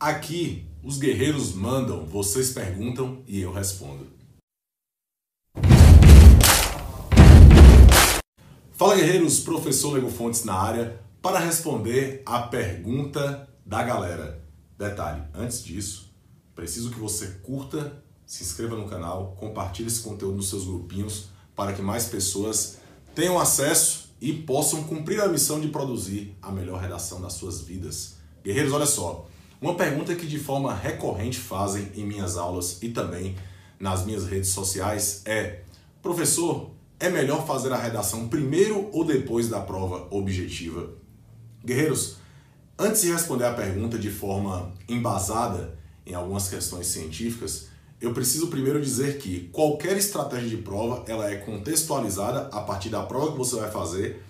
Aqui, os guerreiros mandam, vocês perguntam e eu respondo. Fala guerreiros, professor Lego Fontes na área para responder a pergunta da galera. Detalhe, antes disso, preciso que você curta, se inscreva no canal, compartilhe esse conteúdo nos seus grupinhos para que mais pessoas tenham acesso e possam cumprir a missão de produzir a melhor redação das suas vidas. Guerreiros, olha só, uma pergunta que de forma recorrente fazem em minhas aulas e também nas minhas redes sociais é: professor, é melhor fazer a redação primeiro ou depois da prova objetiva? Guerreiros, antes de responder a pergunta de forma embasada em algumas questões científicas, eu preciso primeiro dizer que qualquer estratégia de prova ela é contextualizada a partir da prova que você vai fazer,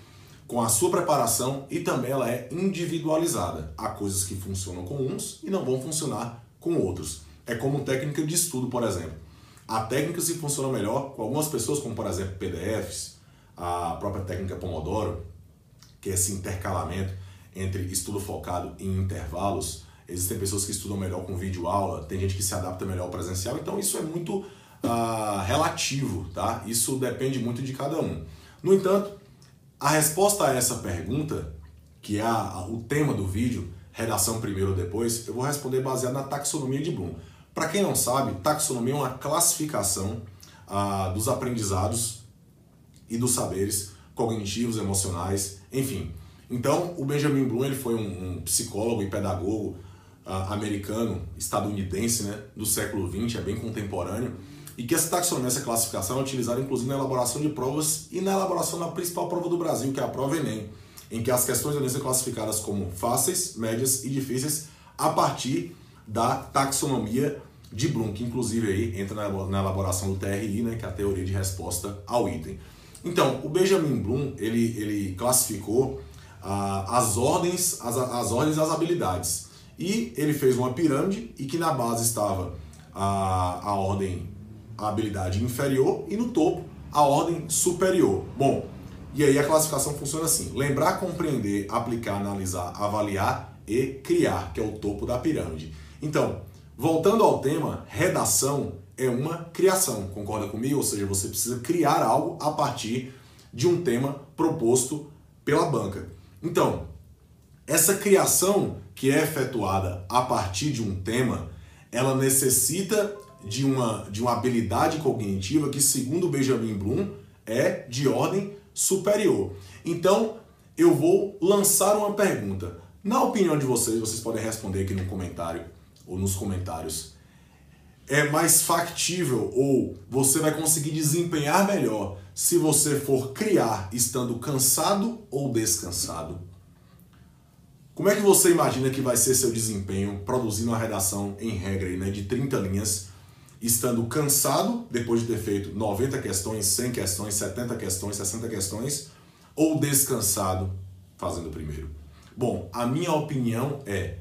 com a sua preparação e também ela é individualizada. Há coisas que funcionam com uns e não vão funcionar com outros. É como técnica de estudo, por exemplo. Há técnicas que funcionam melhor com algumas pessoas, como por exemplo PDFs, a própria técnica Pomodoro, que é esse intercalamento entre estudo focado em intervalos Existem pessoas que estudam melhor com vídeo aula, tem gente que se adapta melhor ao presencial, então isso é muito uh, relativo, tá? Isso depende muito de cada um. No entanto, a resposta a essa pergunta, que é a, o tema do vídeo, redação primeiro ou depois, eu vou responder baseado na taxonomia de Bloom. Para quem não sabe, taxonomia é uma classificação uh, dos aprendizados e dos saberes cognitivos, emocionais, enfim. Então, o Benjamin Bloom ele foi um, um psicólogo e pedagogo uh, americano, estadunidense, né, do século XX, é bem contemporâneo, e que essa taxonomia, essa classificação é utilizada inclusive na elaboração de provas e na elaboração da principal prova do Brasil, que é a prova Enem, em que as questões devem ser classificadas como fáceis, médias e difíceis a partir da taxonomia de Bloom, que inclusive aí entra na elaboração do TRI, né, que é a teoria de resposta ao item. Então, o Benjamin Bloom, ele, ele classificou ah, as ordens, as, as ordens das habilidades. E ele fez uma pirâmide e que na base estava a, a ordem, a habilidade inferior e no topo a ordem superior. Bom, e aí a classificação funciona assim: lembrar, compreender, aplicar, analisar, avaliar e criar, que é o topo da pirâmide. Então, voltando ao tema, redação é uma criação, concorda comigo? Ou seja, você precisa criar algo a partir de um tema proposto pela banca. Então, essa criação que é efetuada a partir de um tema, ela necessita de uma, de uma habilidade cognitiva que, segundo Benjamin Bloom, é de ordem superior. Então, eu vou lançar uma pergunta. Na opinião de vocês, vocês podem responder aqui no comentário ou nos comentários. É mais factível ou você vai conseguir desempenhar melhor se você for criar estando cansado ou descansado? Como é que você imagina que vai ser seu desempenho produzindo uma redação em regra né, de 30 linhas, estando cansado depois de ter feito 90 questões, 100 questões, 70 questões, 60 questões, ou descansado fazendo primeiro? Bom, a minha opinião é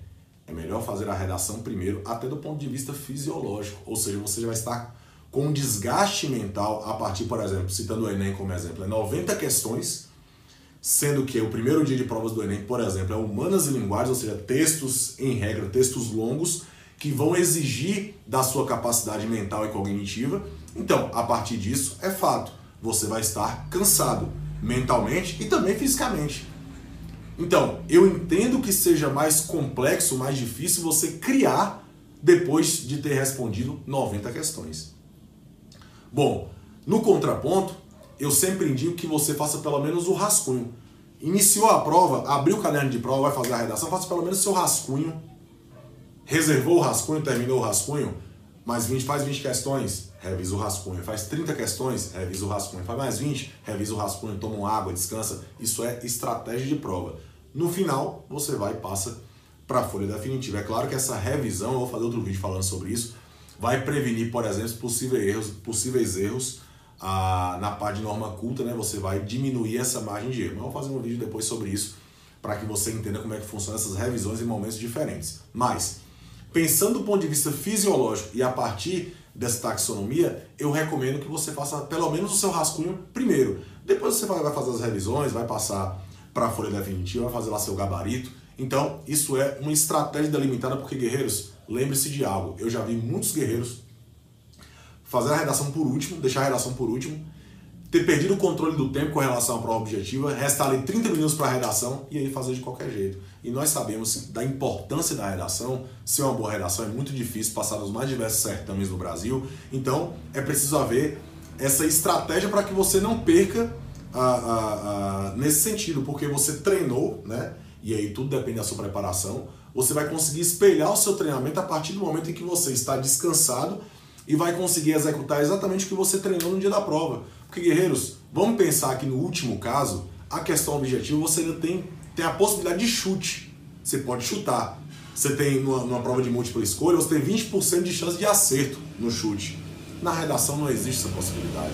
é melhor fazer a redação primeiro, até do ponto de vista fisiológico, ou seja, você já vai estar com um desgaste mental a partir, por exemplo, citando o Enem como exemplo, é 90 questões sendo que o primeiro dia de provas do Enem, por exemplo, é humanas e linguagens, ou seja, textos em regra, textos longos que vão exigir da sua capacidade mental e cognitiva. Então, a partir disso, é fato, você vai estar cansado mentalmente e também fisicamente. Então, eu entendo que seja mais complexo, mais difícil você criar depois de ter respondido 90 questões. Bom, no contraponto, eu sempre indico que você faça pelo menos o rascunho. Iniciou a prova, abriu o caderno de prova, vai fazer a redação, faça pelo menos seu rascunho. Reservou o rascunho, terminou o rascunho, mais 20, faz 20 questões, revisa o rascunho. Faz 30 questões, revisa o rascunho. Faz mais 20, revisa o rascunho, toma água, descansa. Isso é estratégia de prova. No final, você vai e passa para a folha definitiva. É claro que essa revisão, eu vou fazer outro vídeo falando sobre isso, vai prevenir, por exemplo, possíveis erros, possíveis erros a, na parte de norma culta, né, você vai diminuir essa margem de erro. Mas eu vou fazer um vídeo depois sobre isso para que você entenda como é que funcionam essas revisões em momentos diferentes. Mas, pensando do ponto de vista fisiológico e a partir dessa taxonomia, eu recomendo que você faça pelo menos o seu rascunho primeiro. Depois você vai fazer as revisões, vai passar para a folha definitiva, vai fazer lá seu gabarito, Então, isso é uma estratégia delimitada porque, guerreiros, lembre-se de algo. Eu já vi muitos guerreiros fazer a redação por último, deixar a redação por último, ter perdido o controle do tempo com relação à prova objetiva, restar ali 30 minutos para a redação e aí fazer de qualquer jeito. E nós sabemos da importância da redação, ser uma boa redação é muito difícil passar nos mais diversos certames do Brasil, então é preciso haver essa estratégia para que você não perca a, a, a, nesse sentido, porque você treinou, né? E aí tudo depende da sua preparação. Você vai conseguir espelhar o seu treinamento a partir do momento em que você está descansado e vai conseguir executar exatamente o que você treinou no dia da prova. Porque, guerreiros, vamos pensar que no último caso, a questão objetiva você ainda tem, tem a possibilidade de chute. Você pode chutar. Você tem, numa, numa prova de múltipla escolha, você tem 20% de chance de acerto no chute. Na redação não existe essa possibilidade.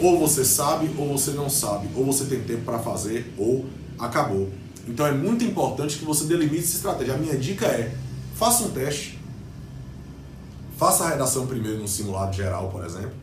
Ou você sabe, ou você não sabe. Ou você tem tempo para fazer, ou acabou. Então é muito importante que você delimite essa estratégia. A minha dica é: faça um teste. Faça a redação primeiro num simulado geral, por exemplo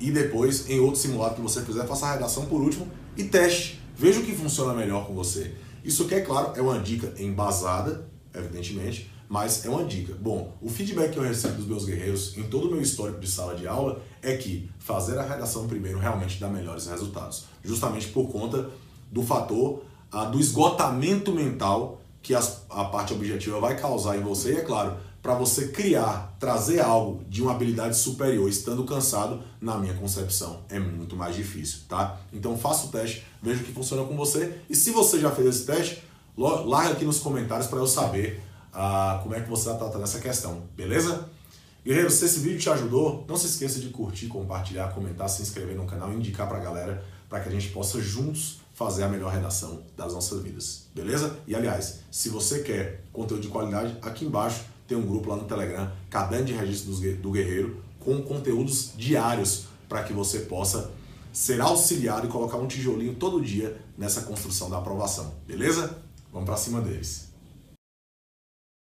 e depois em outro simulado que você fizer, faça a redação por último e teste. Veja o que funciona melhor com você. Isso aqui, é claro, é uma dica embasada, evidentemente, mas é uma dica. Bom, o feedback que eu recebo dos meus guerreiros em todo o meu histórico de sala de aula é que fazer a redação primeiro realmente dá melhores resultados. Justamente por conta do fator ah, do esgotamento mental que as, a parte objetiva vai causar em você. E é claro, para você criar, trazer algo de uma habilidade superior estando cansado, na minha concepção, é muito mais difícil, tá? Então faça o teste, veja o que funciona com você e se você já fez esse teste, larga aqui nos comentários para eu saber ah, como é que você está tratando essa questão, beleza? Guerreiro, se esse vídeo te ajudou, não se esqueça de curtir, compartilhar, comentar, se inscrever no canal e indicar para a galera para que a gente possa juntos fazer a melhor redação das nossas vidas, beleza? E aliás, se você quer conteúdo de qualidade, aqui embaixo tem um grupo lá no Telegram, Caderno de Registro do Guerreiro, com conteúdos diários para que você possa ser auxiliado e colocar um tijolinho todo dia nessa construção da aprovação. Beleza? Vamos para cima deles.